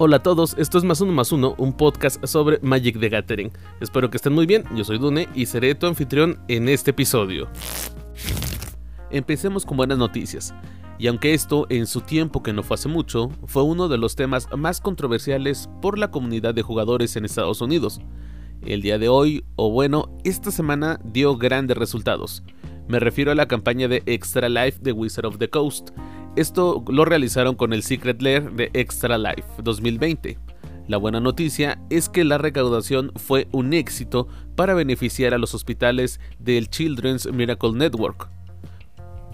Hola a todos, esto es Más Uno Más Uno, un podcast sobre Magic the Gathering. Espero que estén muy bien, yo soy Dune y seré tu anfitrión en este episodio. Empecemos con buenas noticias. Y aunque esto, en su tiempo que no fue hace mucho, fue uno de los temas más controversiales por la comunidad de jugadores en Estados Unidos. El día de hoy, o bueno, esta semana dio grandes resultados. Me refiero a la campaña de Extra Life de Wizard of the Coast, esto lo realizaron con el Secret Lair de Extra Life 2020. La buena noticia es que la recaudación fue un éxito para beneficiar a los hospitales del Children's Miracle Network.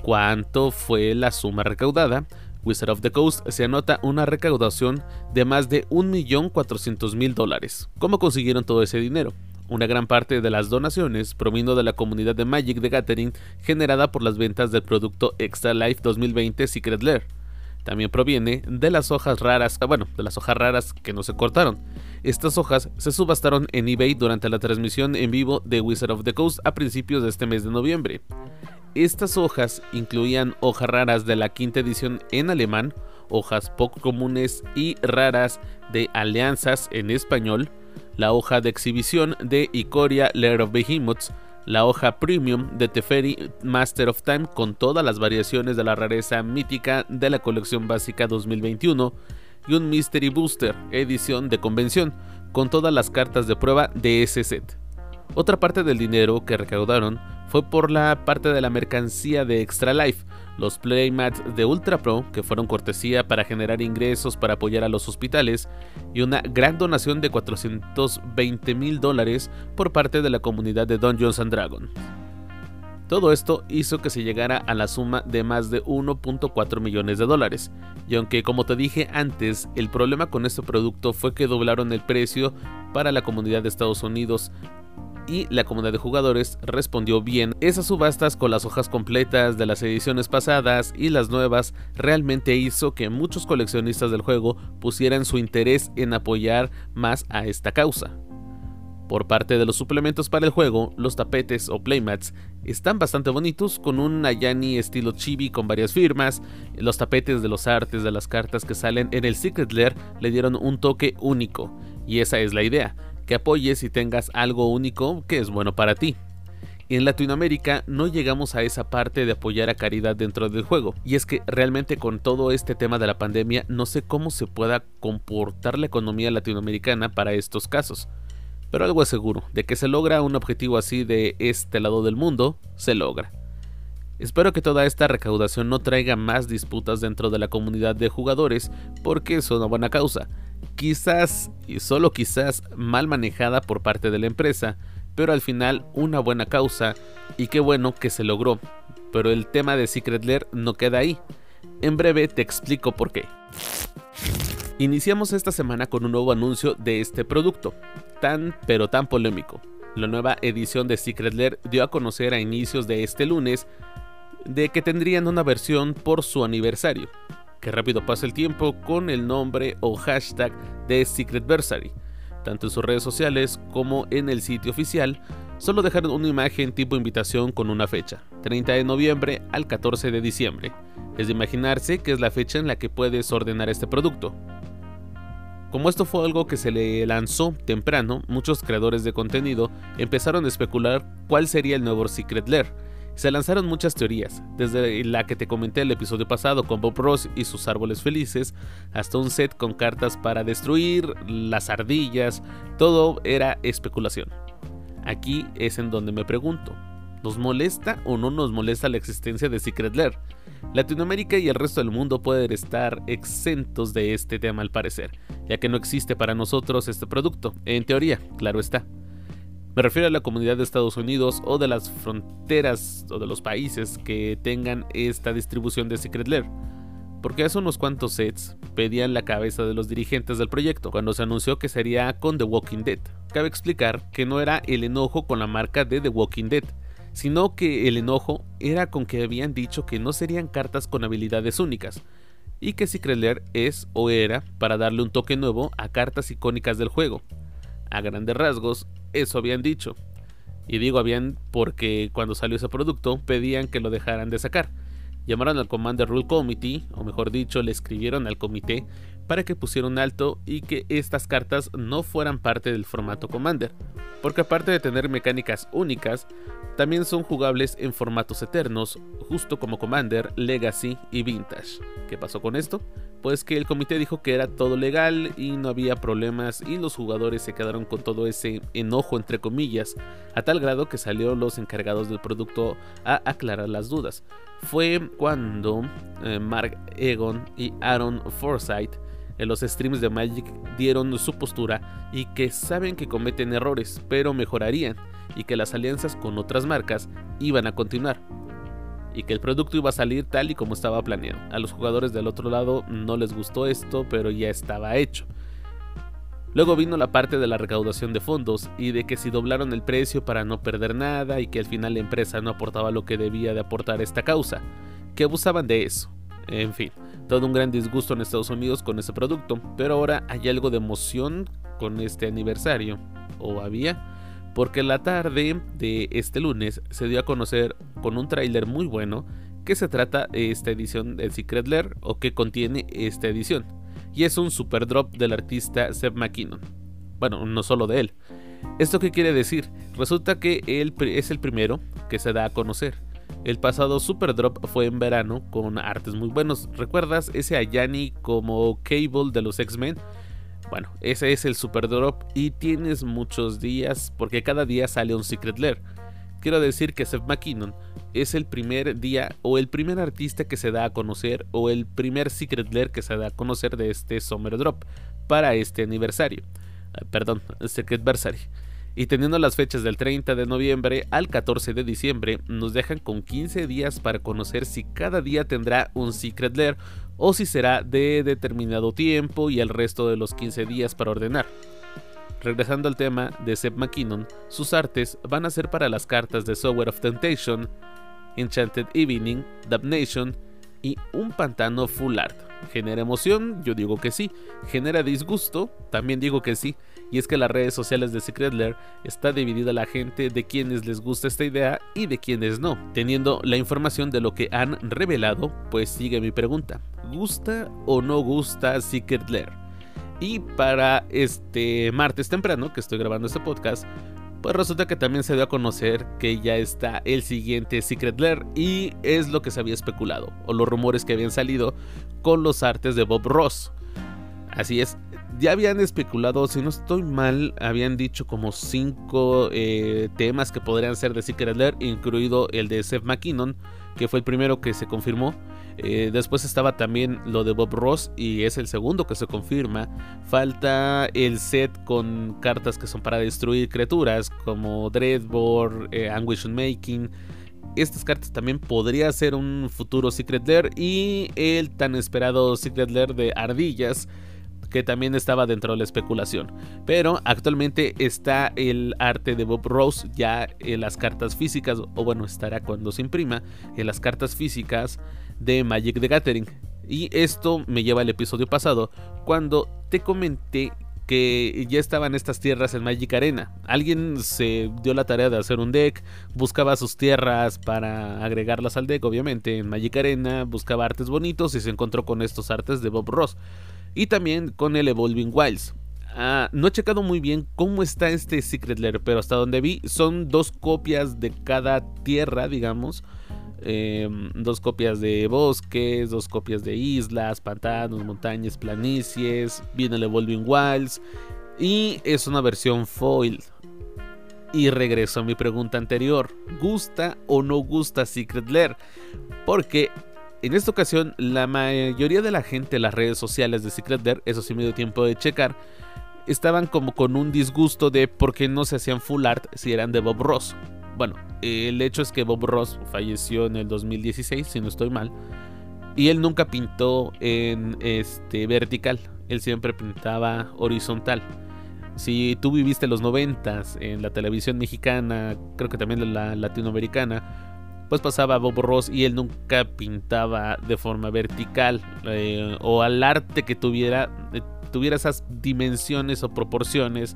¿Cuánto fue la suma recaudada? Wizard of the Coast se anota una recaudación de más de 1.400.000 dólares. ¿Cómo consiguieron todo ese dinero? Una gran parte de las donaciones provino de la comunidad de Magic de Gathering generada por las ventas del producto Extra Life 2020 Secret Lair. También proviene de las hojas raras, ah, bueno, de las hojas raras que no se cortaron. Estas hojas se subastaron en eBay durante la transmisión en vivo de Wizard of the Coast a principios de este mes de noviembre. Estas hojas incluían hojas raras de la quinta edición en alemán, hojas poco comunes y raras de alianzas en español, la hoja de exhibición de Ikoria Lair of Behemoths, la hoja premium de Teferi Master of Time con todas las variaciones de la rareza mítica de la colección básica 2021 y un Mystery Booster edición de convención con todas las cartas de prueba de ese set. Otra parte del dinero que recaudaron fue por la parte de la mercancía de Extra Life, los playmats de Ultra Pro, que fueron cortesía para generar ingresos para apoyar a los hospitales, y una gran donación de 420 mil dólares por parte de la comunidad de Dungeons and Dragons. Todo esto hizo que se llegara a la suma de más de 1.4 millones de dólares, y aunque como te dije antes, el problema con este producto fue que doblaron el precio para la comunidad de Estados Unidos y la comunidad de jugadores respondió bien. Esas subastas con las hojas completas de las ediciones pasadas y las nuevas realmente hizo que muchos coleccionistas del juego pusieran su interés en apoyar más a esta causa. Por parte de los suplementos para el juego, los tapetes o playmats están bastante bonitos con un Nayani estilo chibi con varias firmas. Los tapetes de los artes de las cartas que salen en el Secret Lair le dieron un toque único, y esa es la idea que apoyes y tengas algo único que es bueno para ti. En Latinoamérica no llegamos a esa parte de apoyar a caridad dentro del juego, y es que realmente con todo este tema de la pandemia no sé cómo se pueda comportar la economía latinoamericana para estos casos. Pero algo es seguro, de que se logra un objetivo así de este lado del mundo, se logra. Espero que toda esta recaudación no traiga más disputas dentro de la comunidad de jugadores porque es una buena causa, quizás y solo quizás mal manejada por parte de la empresa, pero al final una buena causa y qué bueno que se logró. Pero el tema de Secret Lair no queda ahí. En breve te explico por qué. Iniciamos esta semana con un nuevo anuncio de este producto, tan pero tan polémico. La nueva edición de Secret Lair dio a conocer a inicios de este lunes de que tendrían una versión por su aniversario que rápido pasa el tiempo con el nombre o hashtag de Secretversary. Tanto en sus redes sociales como en el sitio oficial, solo dejaron una imagen tipo invitación con una fecha, 30 de noviembre al 14 de diciembre. Es de imaginarse que es la fecha en la que puedes ordenar este producto. Como esto fue algo que se le lanzó temprano, muchos creadores de contenido empezaron a especular cuál sería el nuevo Secret Lair, se lanzaron muchas teorías, desde la que te comenté el episodio pasado con Bob Ross y sus árboles felices, hasta un set con cartas para destruir, las ardillas, todo era especulación. Aquí es en donde me pregunto, ¿nos molesta o no nos molesta la existencia de Secret Lair? Latinoamérica y el resto del mundo pueden estar exentos de este tema al parecer, ya que no existe para nosotros este producto, en teoría, claro está. Me refiero a la comunidad de Estados Unidos o de las fronteras o de los países que tengan esta distribución de Secret Lair. Porque hace unos cuantos sets pedían la cabeza de los dirigentes del proyecto cuando se anunció que sería con The Walking Dead. Cabe explicar que no era el enojo con la marca de The Walking Dead, sino que el enojo era con que habían dicho que no serían cartas con habilidades únicas, y que Secret Lair es o era para darle un toque nuevo a cartas icónicas del juego. A grandes rasgos, eso habían dicho. Y digo habían porque cuando salió ese producto pedían que lo dejaran de sacar. Llamaron al Commander Rule Committee, o mejor dicho, le escribieron al comité para que pusiera un alto y que estas cartas no fueran parte del formato Commander, porque aparte de tener mecánicas únicas, también son jugables en formatos eternos, justo como Commander, Legacy y Vintage. ¿Qué pasó con esto? Pues que el comité dijo que era todo legal y no había problemas y los jugadores se quedaron con todo ese enojo entre comillas, a tal grado que salieron los encargados del producto a aclarar las dudas. Fue cuando eh, Mark Egon y Aaron Forsyth en los streams de Magic dieron su postura y que saben que cometen errores, pero mejorarían, y que las alianzas con otras marcas iban a continuar, y que el producto iba a salir tal y como estaba planeado. A los jugadores del otro lado no les gustó esto, pero ya estaba hecho. Luego vino la parte de la recaudación de fondos y de que si doblaron el precio para no perder nada y que al final la empresa no aportaba lo que debía de aportar a esta causa, que abusaban de eso. En fin, todo un gran disgusto en Estados Unidos con ese producto, pero ahora hay algo de emoción con este aniversario, o había, porque la tarde de este lunes se dio a conocer con un tráiler muy bueno que se trata esta edición del Secret Lair o que contiene esta edición, y es un super drop del artista Seb McKinnon. Bueno, no solo de él. ¿Esto qué quiere decir? Resulta que él es el primero que se da a conocer el pasado Super Drop fue en verano con artes muy buenos. ¿Recuerdas ese Ayani como Cable de los X-Men? Bueno, ese es el Super Drop y tienes muchos días porque cada día sale un Secret Lair. Quiero decir que Seth McKinnon es el primer día o el primer artista que se da a conocer o el primer Secret Lair que se da a conocer de este Summer Drop para este aniversario. Ah, perdón, Secret Versary y teniendo las fechas del 30 de noviembre al 14 de diciembre, nos dejan con 15 días para conocer si cada día tendrá un Secret Lair o si será de determinado tiempo y el resto de los 15 días para ordenar. Regresando al tema de Seb McKinnon, sus artes van a ser para las cartas de Sower of Temptation, Enchanted Evening, Damnation y un pantano full art. ¿Genera emoción? Yo digo que sí. ¿Genera disgusto? También digo que sí y es que las redes sociales de Secret Lair está dividida la gente de quienes les gusta esta idea y de quienes no. Teniendo la información de lo que han revelado, pues sigue mi pregunta. ¿Gusta o no gusta Secret Lair? Y para este martes temprano que estoy grabando este podcast, pues resulta que también se dio a conocer que ya está el siguiente Secret Lair y es lo que se había especulado, o los rumores que habían salido con los artes de Bob Ross. Así es, ya habían especulado, si no estoy mal, habían dicho como cinco eh, temas que podrían ser de Secret Lair, incluido el de Seth McKinnon, que fue el primero que se confirmó. Eh, después estaba también lo de Bob Ross y es el segundo que se confirma. Falta el set con cartas que son para destruir criaturas como Dreadbore, eh, Anguish Making. Estas cartas también podría ser un futuro Secret Lair y el tan esperado Secret Lair de Ardillas que también estaba dentro de la especulación. Pero actualmente está el arte de Bob Rose ya en las cartas físicas, o bueno, estará cuando se imprima, en las cartas físicas de Magic the Gathering. Y esto me lleva al episodio pasado, cuando te comenté que ya estaban estas tierras en Magic Arena. Alguien se dio la tarea de hacer un deck, buscaba sus tierras para agregarlas al deck, obviamente, en Magic Arena, buscaba artes bonitos y se encontró con estos artes de Bob Ross y también con el Evolving Wilds. Ah, no he checado muy bien cómo está este Secret Lair, pero hasta donde vi son dos copias de cada tierra, digamos. Em, dos copias de bosques, dos copias de islas, pantanos, montañas, planicies. Viene el Evolving Wilds. Y es una versión foil. Y regreso a mi pregunta anterior. ¿Gusta o no gusta Secret Lair? Porque en esta ocasión, la mayoría de la gente en las redes sociales de Secret Lair, eso sí me dio tiempo de checar, estaban como con un disgusto de por qué no se hacían full art si eran de Bob Ross. Bueno, el hecho es que Bob Ross falleció en el 2016, si no estoy mal, y él nunca pintó en este vertical, él siempre pintaba horizontal. Si tú viviste los 90 en la televisión mexicana, creo que también la latinoamericana, pues pasaba Bob Ross y él nunca pintaba de forma vertical eh, o al arte que tuviera, eh, tuviera esas dimensiones o proporciones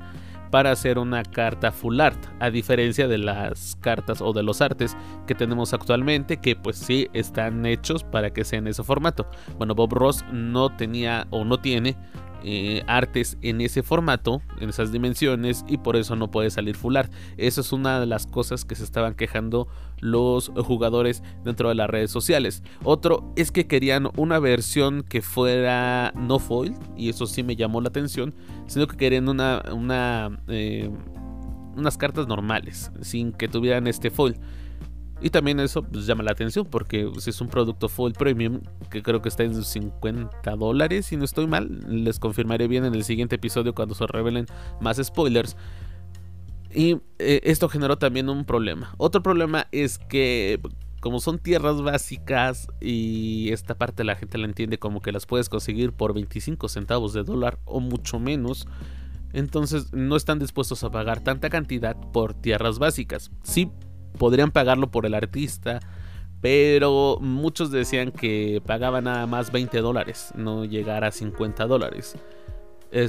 para hacer una carta full art, a diferencia de las cartas o de los artes que tenemos actualmente, que pues sí están hechos para que sea en ese formato. Bueno, Bob Ross no tenía o no tiene eh, artes en ese formato, en esas dimensiones, y por eso no puede salir full art. Eso es una de las cosas que se estaban quejando los jugadores dentro de las redes sociales. Otro es que querían una versión que fuera no foil, y eso sí me llamó la atención, sino que querían una, una eh, unas cartas normales, sin que tuvieran este foil. Y también eso pues, llama la atención porque si es un producto full premium que creo que está en 50 dólares, si no estoy mal, les confirmaré bien en el siguiente episodio cuando se revelen más spoilers. Y eh, esto generó también un problema. Otro problema es que como son tierras básicas y esta parte la gente la entiende como que las puedes conseguir por 25 centavos de dólar o mucho menos. Entonces no están dispuestos a pagar tanta cantidad por tierras básicas. Sí podrían pagarlo por el artista, pero muchos decían que pagaban nada más 20 dólares, no llegar a 50 dólares.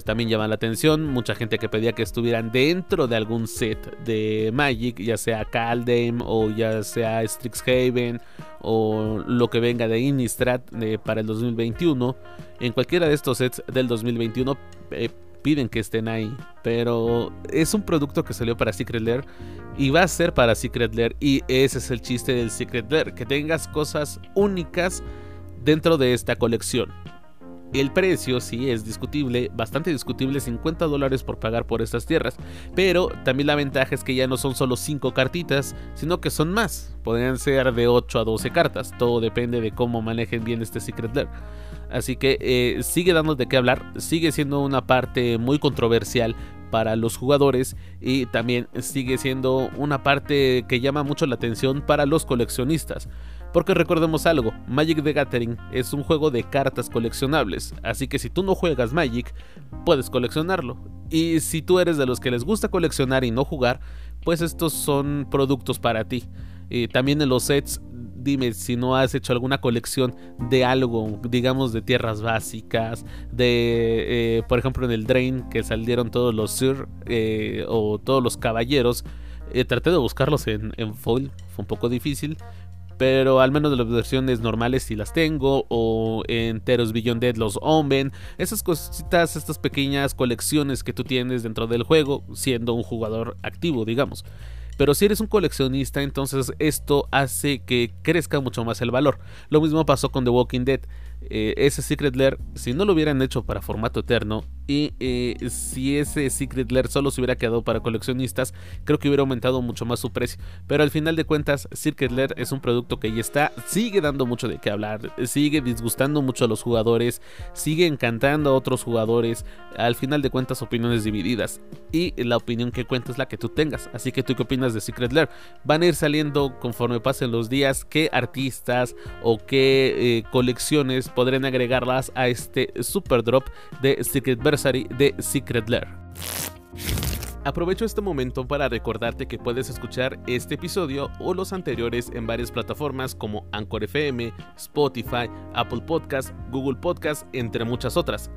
también llama la atención, mucha gente que pedía que estuvieran dentro de algún set de Magic, ya sea Kaldheim o ya sea Strixhaven o lo que venga de Innistrad para el 2021. En cualquiera de estos sets del 2021 piden que estén ahí. Pero es un producto que salió para Secret Lair y va a ser para Secret Lair. Y ese es el chiste del Secret Lair, que tengas cosas únicas dentro de esta colección. El precio sí es discutible, bastante discutible, 50 dólares por pagar por estas tierras. Pero también la ventaja es que ya no son solo 5 cartitas, sino que son más. Podrían ser de 8 a 12 cartas. Todo depende de cómo manejen bien este Secret Lair. Así que eh, sigue dando de qué hablar, sigue siendo una parte muy controversial para los jugadores y también sigue siendo una parte que llama mucho la atención para los coleccionistas. Porque recordemos algo, Magic the Gathering es un juego de cartas coleccionables, así que si tú no juegas Magic, puedes coleccionarlo. Y si tú eres de los que les gusta coleccionar y no jugar, pues estos son productos para ti. Y también en los sets dime si no has hecho alguna colección de algo, digamos de tierras básicas, de, eh, por ejemplo, en el Drain que salieron todos los Sir eh, o todos los caballeros. Eh, traté de buscarlos en, foil, fue un poco difícil, pero al menos de las versiones normales sí las tengo, o en Teros Beyond Dead los Omen, esas cositas, estas pequeñas colecciones que tú tienes dentro del juego, siendo un jugador activo, digamos. Pero si eres un coleccionista, entonces esto hace que crezca mucho más el valor. Lo mismo pasó con The Walking Dead. Eh, ese Secret Lair, si no lo hubieran hecho para formato eterno y eh, si ese Secret Lair solo se hubiera quedado para coleccionistas, creo que hubiera aumentado mucho más su precio. Pero al final de cuentas, Secret Lair es un producto que ya está, sigue dando mucho de qué hablar, sigue disgustando mucho a los jugadores, sigue encantando a otros jugadores. Al final de cuentas, opiniones divididas y la opinión que cuenta es la que tú tengas. Así que tú qué opinas de Secret Lair? Van a ir saliendo conforme pasen los días qué artistas o qué eh, colecciones podrán agregarlas a este super drop de Secret Versary de Secret Lair. Aprovecho este momento para recordarte que puedes escuchar este episodio o los anteriores en varias plataformas como Anchor FM, Spotify, Apple Podcast, Google Podcast, entre muchas otras.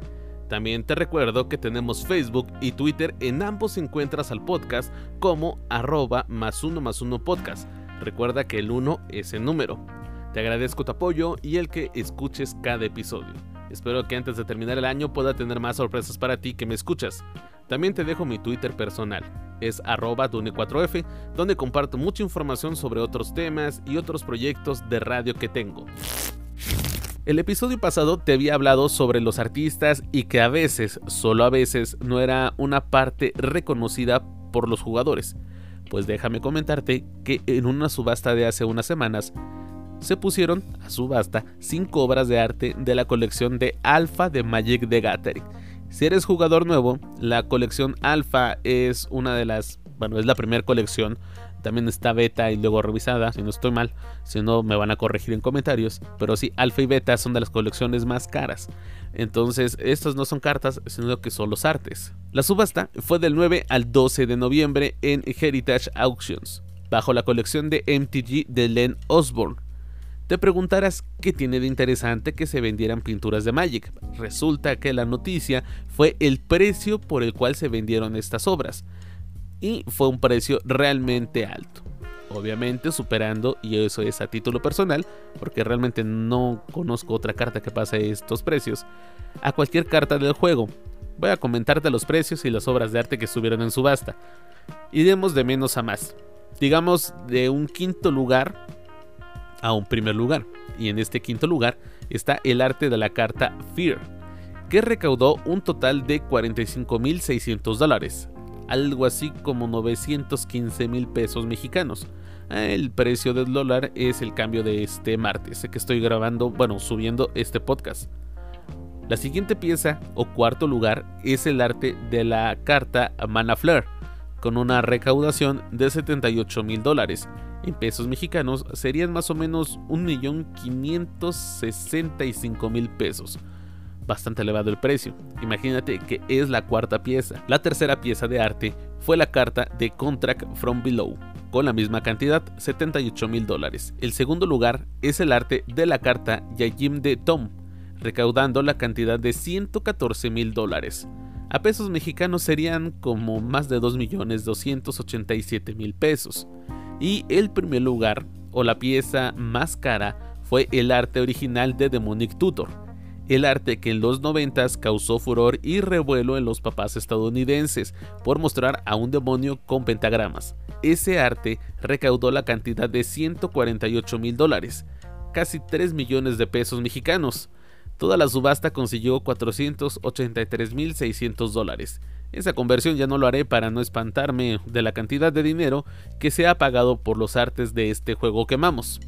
También te recuerdo que tenemos Facebook y Twitter, en ambos encuentras al podcast como arroba más uno más uno podcast. Recuerda que el 1 es el número. Te agradezco tu apoyo y el que escuches cada episodio. Espero que antes de terminar el año pueda tener más sorpresas para ti que me escuchas. También te dejo mi Twitter personal, es arroba dune4f, donde comparto mucha información sobre otros temas y otros proyectos de radio que tengo. El episodio pasado te había hablado sobre los artistas y que a veces, solo a veces, no era una parte reconocida por los jugadores. Pues déjame comentarte que en una subasta de hace unas semanas se pusieron a subasta 5 obras de arte de la colección de Alpha de Magic the Gathering. Si eres jugador nuevo, la colección Alpha es una de las, bueno, es la primera colección. También está beta y luego revisada, si no estoy mal, si no me van a corregir en comentarios. Pero sí, alfa y beta son de las colecciones más caras. Entonces, estas no son cartas, sino que son los artes. La subasta fue del 9 al 12 de noviembre en Heritage Auctions, bajo la colección de MTG de Len Osborne Te preguntarás qué tiene de interesante que se vendieran pinturas de Magic. Resulta que la noticia fue el precio por el cual se vendieron estas obras. Y fue un precio realmente alto. Obviamente superando, y eso es a título personal, porque realmente no conozco otra carta que pase estos precios, a cualquier carta del juego. Voy a comentarte los precios y las obras de arte que estuvieron en subasta. Iremos de menos a más. Digamos de un quinto lugar a un primer lugar. Y en este quinto lugar está el arte de la carta Fear, que recaudó un total de 45.600 dólares, algo así como 915 mil pesos mexicanos. El precio del dólar es el cambio de este martes que estoy grabando, bueno, subiendo este podcast. La siguiente pieza o cuarto lugar es el arte de la carta Mana Flare, con una recaudación de 78 mil dólares. En pesos mexicanos serían más o menos 1.565.000 pesos. Bastante elevado el precio. Imagínate que es la cuarta pieza. La tercera pieza de arte fue la carta de Contract from Below, con la misma cantidad, 78 mil dólares. El segundo lugar es el arte de la carta Yajim de Tom, recaudando la cantidad de 114 mil dólares. A pesos mexicanos serían como más de 2.287.000 pesos. Y el primer lugar, o la pieza más cara, fue el arte original de Demonic Tutor, el arte que en los 90 causó furor y revuelo en los papás estadounidenses por mostrar a un demonio con pentagramas. Ese arte recaudó la cantidad de 148 mil dólares, casi 3 millones de pesos mexicanos. Toda la subasta consiguió 483.600 dólares. Esa conversión ya no lo haré para no espantarme de la cantidad de dinero que se ha pagado por los artes de este juego que amamos.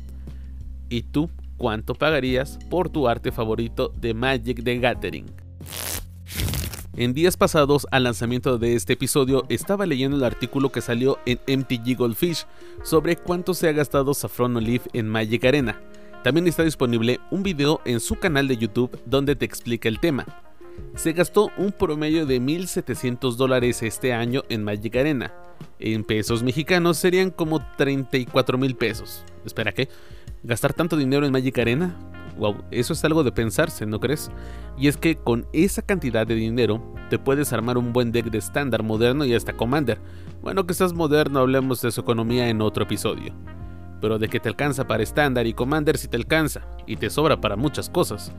¿Y tú cuánto pagarías por tu arte favorito de Magic the Gathering? En días pasados al lanzamiento de este episodio estaba leyendo el artículo que salió en MTG Goldfish sobre cuánto se ha gastado Saffron Olive en Magic Arena. También está disponible un video en su canal de YouTube donde te explica el tema. Se gastó un promedio de 1.700 dólares este año en Magic Arena. En pesos mexicanos serían como 34 mil pesos. Espera, ¿qué? ¿Gastar tanto dinero en Magic Arena? Wow, eso es algo de pensarse, ¿no crees? Y es que con esa cantidad de dinero te puedes armar un buen deck de estándar moderno y hasta Commander. Bueno, que estás moderno, hablemos de su economía en otro episodio pero de que te alcanza para estándar y Commander si te alcanza, y te sobra para muchas cosas.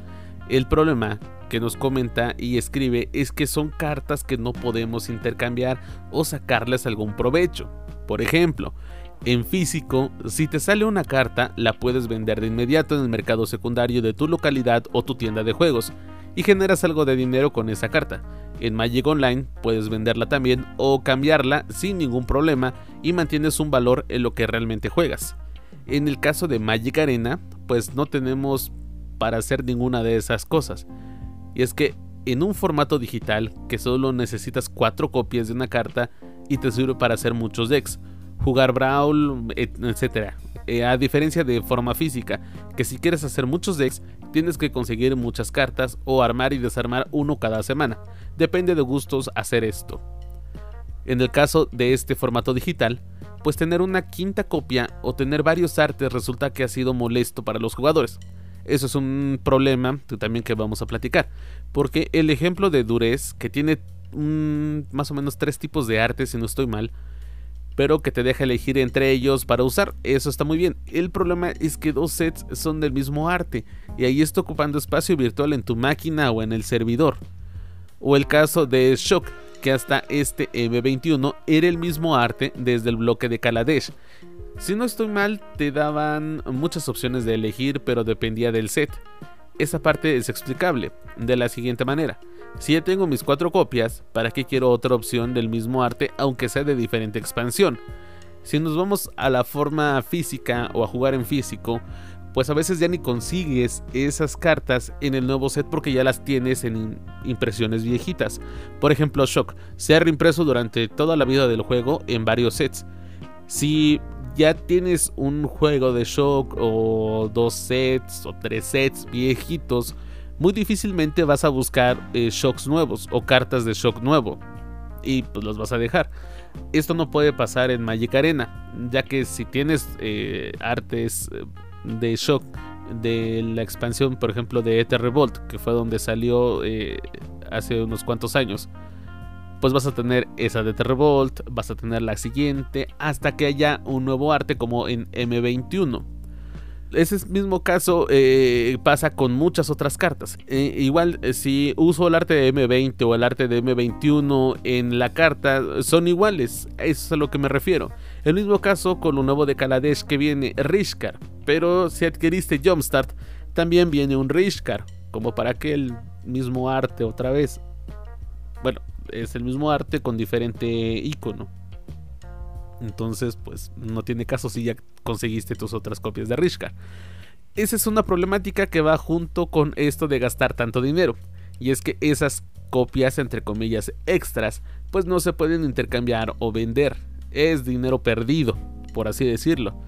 El problema que nos comenta y escribe es que son cartas que no podemos intercambiar o sacarles algún provecho. Por ejemplo, en físico, si te sale una carta, la puedes vender de inmediato en el mercado secundario de tu localidad o tu tienda de juegos y generas algo de dinero con esa carta. En Magic Online puedes venderla también o cambiarla sin ningún problema y mantienes un valor en lo que realmente juegas. En el caso de Magic Arena, pues no tenemos para hacer ninguna de esas cosas. Y es que en un formato digital que solo necesitas cuatro copias de una carta y te sirve para hacer muchos decks, jugar Brawl, etc. Eh, a diferencia de forma física, que si quieres hacer muchos decks, tienes que conseguir muchas cartas o armar y desarmar uno cada semana. Depende de gustos hacer esto. En el caso de este formato digital, pues tener una quinta copia o tener varios artes resulta que ha sido molesto para los jugadores. Eso es un problema también que vamos a platicar. Porque el ejemplo de Durez, que tiene más o menos tres tipos de artes, si no estoy mal, pero que te deja elegir entre ellos para usar, eso está muy bien. El problema es que dos sets son del mismo arte, y ahí está ocupando espacio virtual en tu máquina o en el servidor. O el caso de Shock, que hasta este M21 era el mismo arte desde el bloque de Kaladesh. Si no estoy mal, te daban muchas opciones de elegir, pero dependía del set. Esa parte es explicable de la siguiente manera. Si ya tengo mis cuatro copias, ¿para qué quiero otra opción del mismo arte aunque sea de diferente expansión? Si nos vamos a la forma física o a jugar en físico, pues a veces ya ni consigues esas cartas en el nuevo set porque ya las tienes en impresiones viejitas. Por ejemplo, Shock se ha reimpreso durante toda la vida del juego en varios sets. Si ya tienes un juego de Shock o dos sets o tres sets viejitos, muy difícilmente vas a buscar eh, Shocks nuevos o cartas de Shock nuevo. Y pues los vas a dejar. Esto no puede pasar en Magic Arena, ya que si tienes eh, artes eh, de shock de la expansión, por ejemplo, de Ether Revolt, que fue donde salió eh, hace unos cuantos años, pues vas a tener esa de Ether Revolt, vas a tener la siguiente, hasta que haya un nuevo arte como en M21. Ese mismo caso eh, pasa con muchas otras cartas. Eh, igual, si uso el arte de M20 o el arte de M21 en la carta, son iguales. Eso es a lo que me refiero. El mismo caso con lo nuevo de Kaladesh que viene Rishkar, pero si adquiriste Jumpstart, también viene un Rishkar, como para que el mismo arte otra vez. Bueno, es el mismo arte con diferente icono. Entonces, pues no tiene caso si ya conseguiste tus otras copias de Rishkar. Esa es una problemática que va junto con esto de gastar tanto dinero. Y es que esas copias, entre comillas, extras, pues no se pueden intercambiar o vender es dinero perdido, por así decirlo.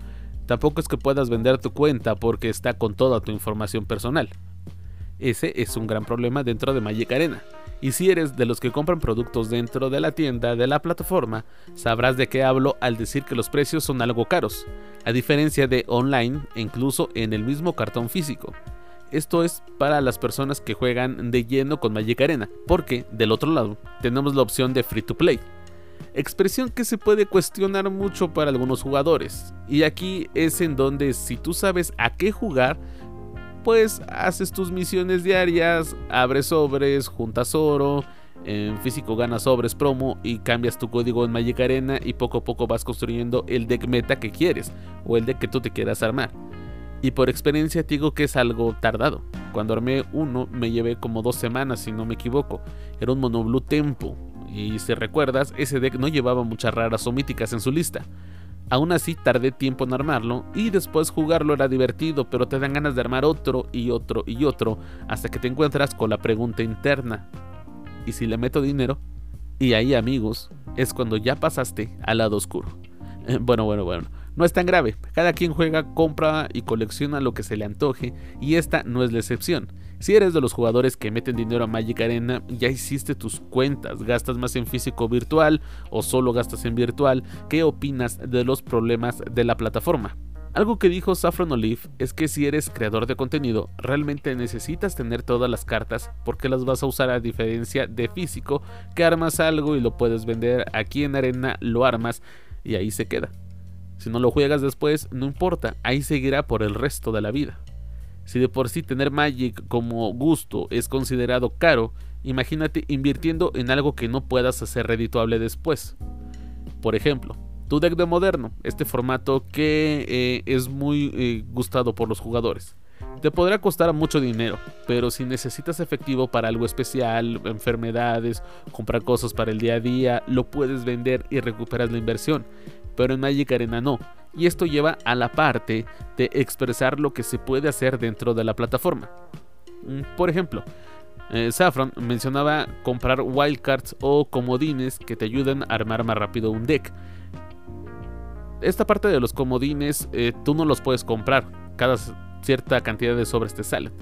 Tampoco es que puedas vender tu cuenta porque está con toda tu información personal. Ese es un gran problema dentro de Magic Arena. Y si eres de los que compran productos dentro de la tienda de la plataforma, sabrás de qué hablo al decir que los precios son algo caros, a diferencia de online e incluso en el mismo cartón físico. Esto es para las personas que juegan de lleno con Magic Arena, porque del otro lado tenemos la opción de free to play, expresión que se puede cuestionar mucho para algunos jugadores. Y aquí es en donde si tú sabes a qué jugar, pues haces tus misiones diarias, abres sobres, juntas oro, en físico ganas sobres promo y cambias tu código en Magic Arena y poco a poco vas construyendo el deck meta que quieres o el deck que tú te quieras armar. Y por experiencia te digo que es algo tardado. Cuando armé uno me llevé como dos semanas si no me equivoco. Era un mono blue tempo y si recuerdas, ese deck no llevaba muchas raras o míticas en su lista. Aún así tardé tiempo en armarlo y después jugarlo era divertido, pero te dan ganas de armar otro y otro y otro hasta que te encuentras con la pregunta interna. ¿Y si le meto dinero? Y ahí amigos, es cuando ya pasaste al lado oscuro. bueno, bueno, bueno. No es tan grave, cada quien juega, compra y colecciona lo que se le antoje y esta no es la excepción. Si eres de los jugadores que meten dinero a Magic Arena, ya hiciste tus cuentas, gastas más en físico virtual o solo gastas en virtual, ¿qué opinas de los problemas de la plataforma? Algo que dijo Saffron Olive es que si eres creador de contenido, realmente necesitas tener todas las cartas porque las vas a usar a diferencia de físico, que armas algo y lo puedes vender aquí en arena, lo armas y ahí se queda. Si no lo juegas después, no importa, ahí seguirá por el resto de la vida. Si de por sí tener Magic como gusto es considerado caro, imagínate invirtiendo en algo que no puedas hacer redituable después. Por ejemplo, tu deck de moderno, este formato que eh, es muy eh, gustado por los jugadores. Te podrá costar mucho dinero, pero si necesitas efectivo para algo especial, enfermedades, comprar cosas para el día a día, lo puedes vender y recuperas la inversión pero en Magic Arena no. Y esto lleva a la parte de expresar lo que se puede hacer dentro de la plataforma. Mm, por ejemplo, eh, Saffron mencionaba comprar wildcards o comodines que te ayuden a armar más rápido un deck. Esta parte de los comodines eh, tú no los puedes comprar, cada cierta cantidad de sobres te salen.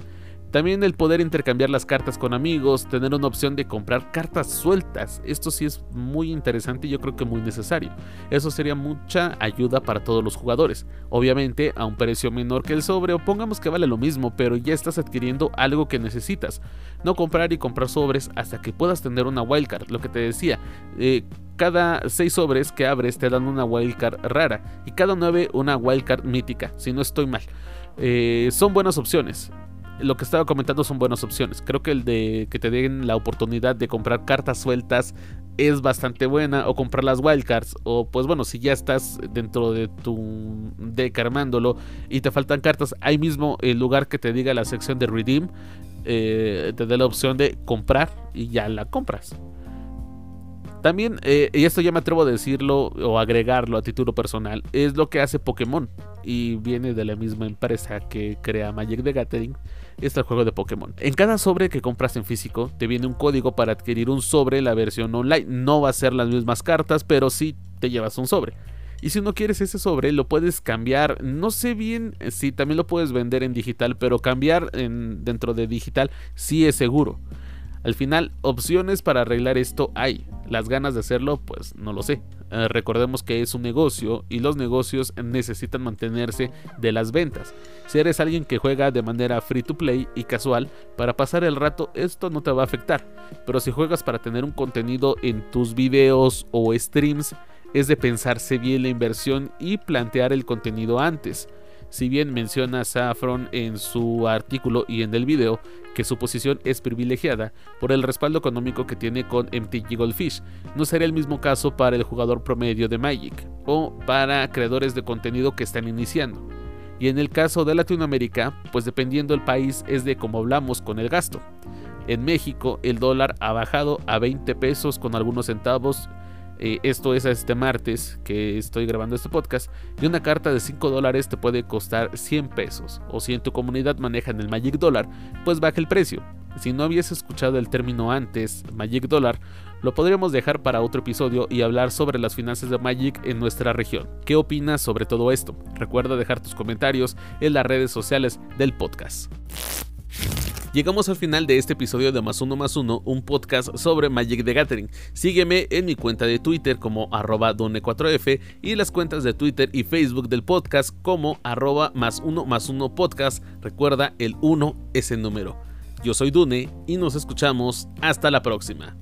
También el poder intercambiar las cartas con amigos, tener una opción de comprar cartas sueltas. Esto sí es muy interesante y yo creo que muy necesario. Eso sería mucha ayuda para todos los jugadores. Obviamente a un precio menor que el sobre o pongamos que vale lo mismo, pero ya estás adquiriendo algo que necesitas. No comprar y comprar sobres hasta que puedas tener una wildcard. Lo que te decía, eh, cada 6 sobres que abres te dan una wildcard rara y cada 9 una wildcard mítica, si no estoy mal. Eh, son buenas opciones lo que estaba comentando son buenas opciones. Creo que el de que te den la oportunidad de comprar cartas sueltas es bastante buena o comprar las wildcards o pues bueno si ya estás dentro de tu deck armándolo y te faltan cartas ahí mismo el lugar que te diga la sección de redeem eh, te da la opción de comprar y ya la compras también, eh, y esto ya me atrevo a decirlo o agregarlo a título personal, es lo que hace Pokémon y viene de la misma empresa que crea Magic the Gathering, este juego de Pokémon. En cada sobre que compras en físico te viene un código para adquirir un sobre la versión online. No va a ser las mismas cartas, pero sí te llevas un sobre. Y si no quieres ese sobre, lo puedes cambiar. No sé bien si también lo puedes vender en digital, pero cambiar en, dentro de digital sí es seguro. Al final, opciones para arreglar esto hay. Las ganas de hacerlo, pues no lo sé. Eh, recordemos que es un negocio y los negocios necesitan mantenerse de las ventas. Si eres alguien que juega de manera free to play y casual, para pasar el rato esto no te va a afectar. Pero si juegas para tener un contenido en tus videos o streams, es de pensarse bien la inversión y plantear el contenido antes. Si bien menciona Saffron en su artículo y en el video que su posición es privilegiada por el respaldo económico que tiene con MTG Goldfish, no sería el mismo caso para el jugador promedio de Magic o para creadores de contenido que están iniciando. Y en el caso de Latinoamérica, pues dependiendo del país es de cómo hablamos con el gasto. En México el dólar ha bajado a 20 pesos con algunos centavos eh, esto es este martes que estoy grabando este podcast. Y una carta de 5 dólares te puede costar 100 pesos. O si en tu comunidad manejan el Magic Dollar, pues baja el precio. Si no habías escuchado el término antes, Magic Dollar, lo podríamos dejar para otro episodio y hablar sobre las finanzas de Magic en nuestra región. ¿Qué opinas sobre todo esto? Recuerda dejar tus comentarios en las redes sociales del podcast. Llegamos al final de este episodio de Más Uno Más Uno, un podcast sobre Magic the Gathering. Sígueme en mi cuenta de Twitter como arroba Dune4F y las cuentas de Twitter y Facebook del podcast como arroba más uno más uno podcast. Recuerda, el 1 es el número. Yo soy Dune y nos escuchamos hasta la próxima.